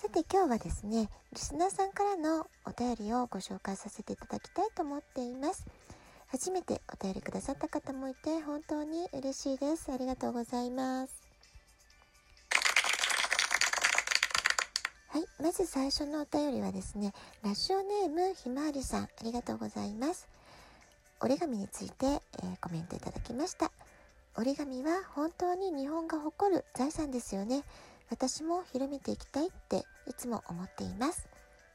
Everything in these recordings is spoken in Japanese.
さて今日はですね、リスナーさんからのお便りをご紹介させていただきたいと思っています。初めてお便りくださった方もいて本当に嬉しいです。ありがとうございます。はい。まず最初のお便りはですね、ラジオネームひまわりさん、ありがとうございます。折り紙について、えー、コメントいただきました。折り紙は本当に日本が誇る財産ですよね。私も広めていきたいっていつも思っています。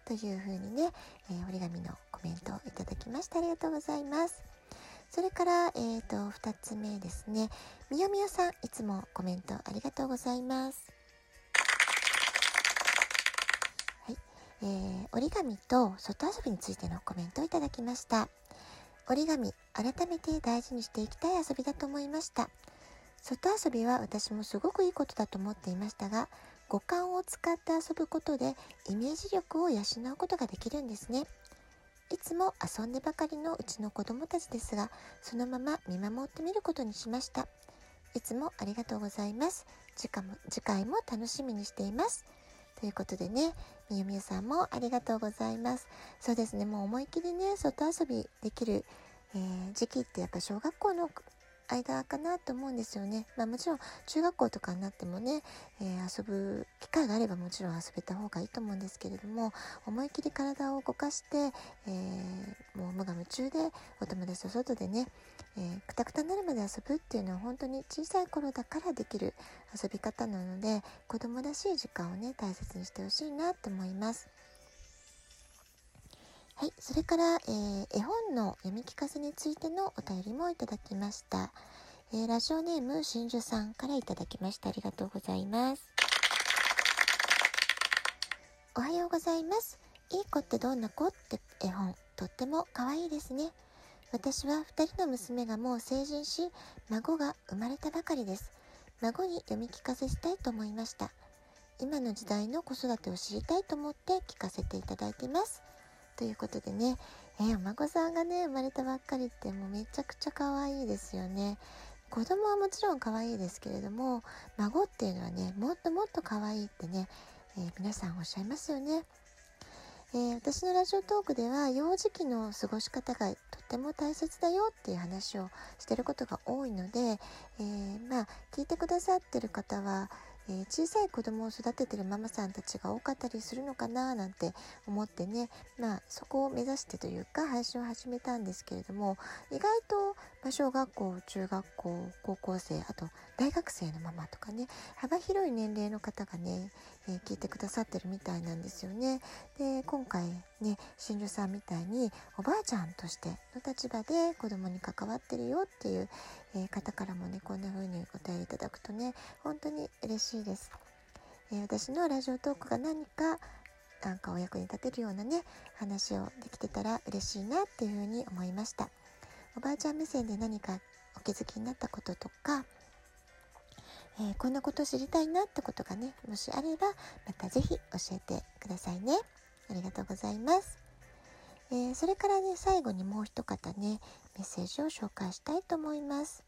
というふうにね、えー、折り紙のコメントをいただきました。ありがとうございます。それから、えっ、ー、と、二つ目ですね。みよみよさん、いつもコメントありがとうございます。はい。えー、折り紙と外遊びについてのコメントをいただきました。折り紙、改めて大事にしていきたい遊びだと思いました。外遊びは私もすごくいいことだと思っていましたが、五感を使って遊ぶことでイメージ力を養うことができるんですね。いつも遊んでばかりのうちの子供たちですが、そのまま見守ってみることにしました。いつもありがとうございます。次回も次回も楽しみにしています。ということでね、みゆみゆさんもありがとうございます。そうですね、もう思いっきりね、外遊びできる、えー、時期ってやっぱ小学校の間かなと思うんですよね。まあもちろん中学校とかになってもね、えー、遊ぶ機会があればもちろん遊べた方がいいと思うんですけれども、思い切り体を動かして、えー、もう無我夢中でお友達と外でね、えー、くたくたになるまで遊ぶっていうのは本当に小さい頃だからできる遊び方なので、子供らしい時間をね、大切にしてほしいなと思います。はい。それから、えー、絵本の読み聞かせについてのお便りもいただきました。えー、ラジオネーム、真珠さんからいただきました。ありがとうございます。おはようございます。いい子ってどんな子って絵本、とっても可愛いですね。私は二人の娘がもう成人し、孫が生まれたばかりです。孫に読み聞かせしたいと思いました。今の時代の子育てを知りたいと思って聞かせていただいています。ということでね、えー、お孫さんがね、生まれたばっかりってもうめちゃくちゃ可愛いですよね。子供はもちろん可愛いですけれども、孫っていうのはね、もっともっと可愛いってね、えー、皆さんおっしゃいますよね。えー、私のラジオトークでは幼児期の過ごし方がとっても大切だよっていう話をしてることが多いので、えー、まあ聞いてくださってる方はえー、小さい子供を育ててるママさんたちが多かったりするのかななんて思ってね、まあそこを目指してというか配信を始めたんですけれども、意外と、ま、小学校、中学校、高校生、あと大学生のママとかね、幅広い年齢の方がね、えー、聞いてくださってるみたいなんですよね。で、今回ね、真珠さんみたいにおばあちゃんとしての立場で子供に関わってるよっていう、えー、方からもね、こんな風にお便りいただくとね、本当に嬉しいです。えー、私のラジオトークが何かなんかお役に立てるようなね、話をできてたら嬉しいなっていうふうに思いました。おばあちゃん目線で何かお気づきになったこととか、えー、こんなこと知りたいなってことがね、もしあれば、またぜひ教えてくださいね。ありがとうございます。えー、それからね、最後にもう一方ね、メッセージを紹介したいと思います。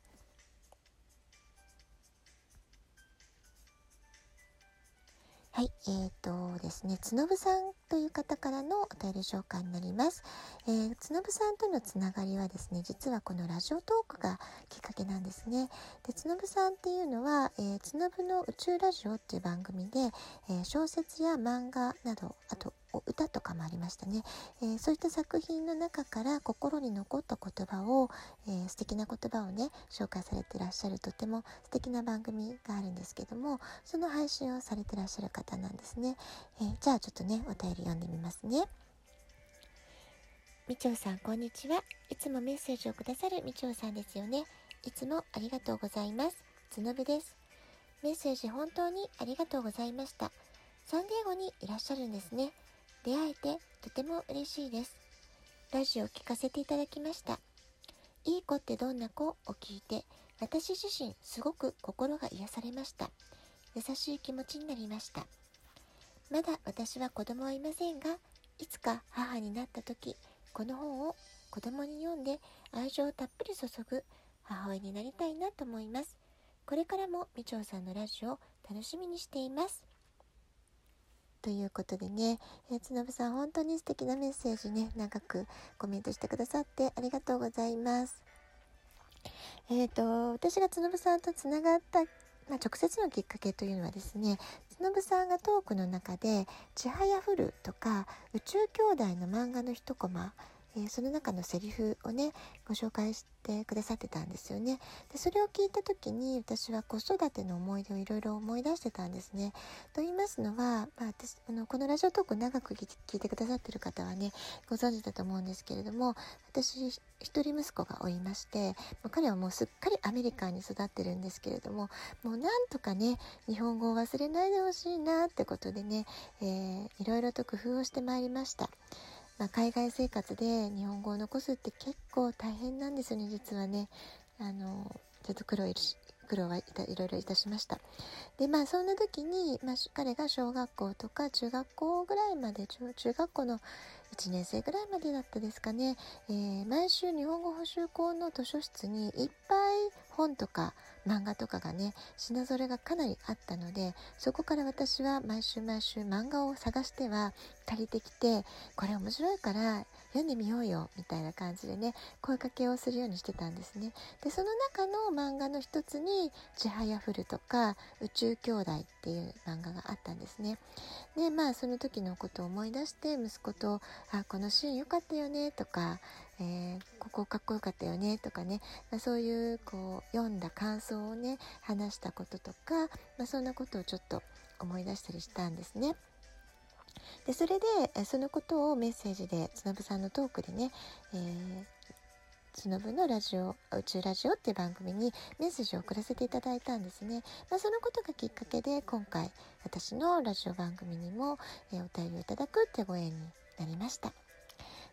はい、えーとですね、つのぶさんという方からのお便り紹介になります。えー、つのぶさんとのつながりはですね、実はこのラジオトークがきっかけなんですね。で、つのぶさんっていうのは、えー、つのぶの宇宙ラジオっていう番組で、えー、小説や漫画など、あと歌とかもありましたね、えー、そういった作品の中から心に残った言葉を、えー、素敵な言葉をね紹介されてらっしゃるとても素敵な番組があるんですけどもその配信をされてらっしゃる方なんですね、えー、じゃあちょっとねお便り読んでみますねみちょうさんこんにちはいつもメッセージをくださるみちょうさんですよねいつもありがとうございますつのぶですメッセージ本当にありがとうございましたサンディエゴにいらっしゃるんですね出会えてとても嬉しいです。ラジオを聞かせていただきました。いい子ってどんな子を聞いて、私自身すごく心が癒されました。優しい気持ちになりました。まだ私は子供はいませんが、いつか母になった時、この本を子供に読んで愛情をたっぷり注ぐ母親になりたいなと思います。これからもみちょうさんのラジオを楽しみにしています。ということでね、えー、つのぶさん本当に素敵なメッセージね、長くコメントしてくださってありがとうございます。えっ、ー、と、私がつのぶさんとつながった、まあ、直接のきっかけというのはですね、つのぶさんがトークの中で、ちはやふるとか、宇宙兄弟の漫画の一コマ、えー、その中のセリフをねご紹介してくださってたんですよね。でそれを聞いた時に私は子育ての思い出をいろいろ思い出してたんですね。と言いますのは、まあ、私あのこのラジオトーク長く聞いてくださってる方はねご存知だと思うんですけれども私一人息子がおりまして彼はもうすっかりアメリカに育ってるんですけれどももうなんとかね日本語を忘れないでほしいなってことでね、えー、いろいろと工夫をしてまいりました。まあ、海外生活で日本語を残すって結構大変なんですよね実はね。あのちょっと苦労苦労はいたいろいろいたしました。でまあそんな時に、まあ、彼が小学校とか中学校ぐらいまで中中学校の1年生ぐらいまでだったですかね、えー、毎週日本語補習校の図書室にいっぱい本とか漫画とかがね品ぞれがかなりあったのでそこから私は毎週毎週漫画を探しては借りてきてこれ面白いから読んでみようよみたいな感じでね声かけをするようにしてたんですね。でその中の漫画の一つに「ちはやふる」とか「宇宙兄弟」っていう漫画があったんですね。でまあその時のことを思い出して息子と「あこのシーン良かったよね」とかえー、ここかっこよかったよねとかね、まあ、そういうこう読んだ感想をね話したこととか、まあ、そんなことをちょっと思い出したりしたんですね。でそれでそのことをメッセージでつのぶさんのトークでね、えー、つのぶのラジオ宇宙ラジオっていう番組にメッセージを送らせていただいたんですね、まあ、そのことがきっかけで今回私のラジオ番組にも、えー、お便りをいただくってご縁になりました。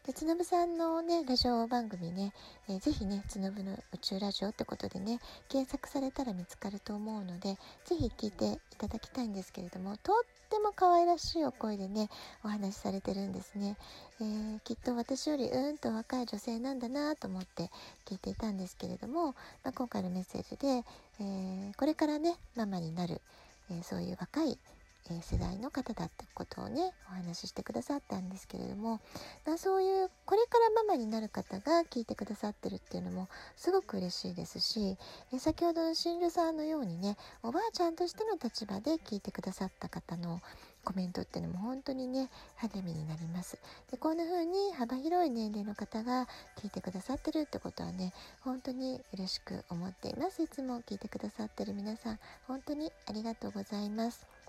でつのぶさんのねラジオ番組ね、えー、ぜひねつのぶの宇宙ラジオってことでね検索されたら見つかると思うのでぜひ聞いていただきたいんですけれどもとっても可愛らしいお声でねお話しされてるんですね、えー、きっと私よりうんと若い女性なんだなと思って聞いていたんですけれども、まあ、今回のメッセージで、えー、これからねママになる、えそういう若いえ世代の方だってことをねお話ししてくださったんですけれども、ま、そういうこれからママになる方が聞いてくださってるっていうのもすごく嬉しいですし、え先ほどの新婦さんのようにねおばあちゃんとしての立場で聞いてくださった方のコメントっていうのも本当にね励みになります。でこんな風に幅広い年齢の方が聞いてくださってるってことはね本当に嬉しく思っています。いつも聞いてくださってる皆さん本当にありがとうございます。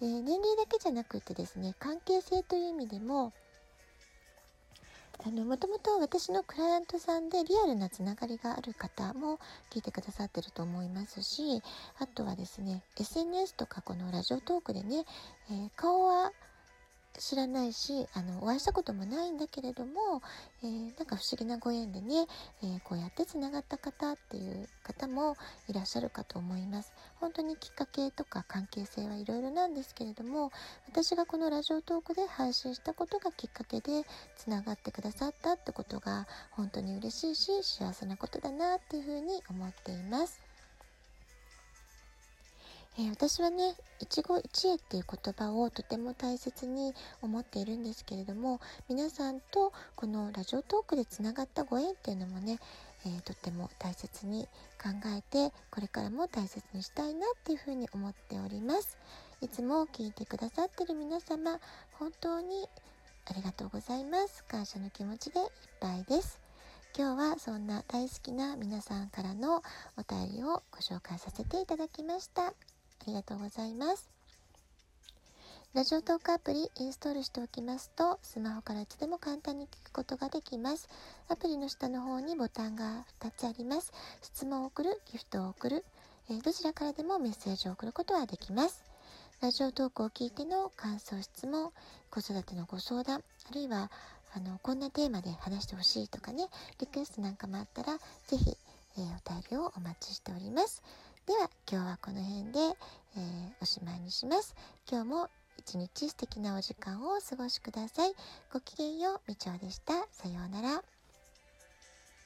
で年齢だけじゃなくてですね関係性という意味でもあのもともと私のクライアントさんでリアルなつながりがある方も聞いてくださってると思いますしあとはですね SNS とかこのラジオトークでね、えー、顔は知らないしあのお会いしたこともないんだけれども、えー、なんか不思議なご縁でね、えー、こうやってつながった方っていう方もいらっしゃるかと思います。本当にきっかけとか関係性はいろいろなんですけれども私がこのラジオトークで配信したことがきっかけでつながってくださったってことが本当に嬉しいし幸せなことだなっていうふうに思っています。えー、私はね一期一会っていう言葉をとても大切に思っているんですけれども皆さんとこのラジオトークでつながったご縁っていうのもね、えー、とっても大切に考えてこれからも大切にしたいなっていうふうに思っております。いつも聞いてくださってる皆様本当にありがとうございます。感謝の気持ちでいっぱいです。今日はそんな大好きな皆さんからのお便りをご紹介させていただきました。ありがとうございます。ラジオトークアプリインストールしておきますと、スマホからいつでも簡単に聞くことができます。アプリの下の方にボタンが2つあります。質問を送る、ギフトを送る、えー、どちらからでもメッセージを送ることはできます。ラジオトークを聞いての感想、質問、子育てのご相談、あるいは、あの、こんなテーマで話してほしいとかね、リクエストなんかもあったら、ぜひ、えー、お便りをお待ちしております。では、今日はこの辺で、えー、おしまいにします。今日も一日素敵なお時間をお過ごしください。ごきげんよう、みちょでした。さようなら。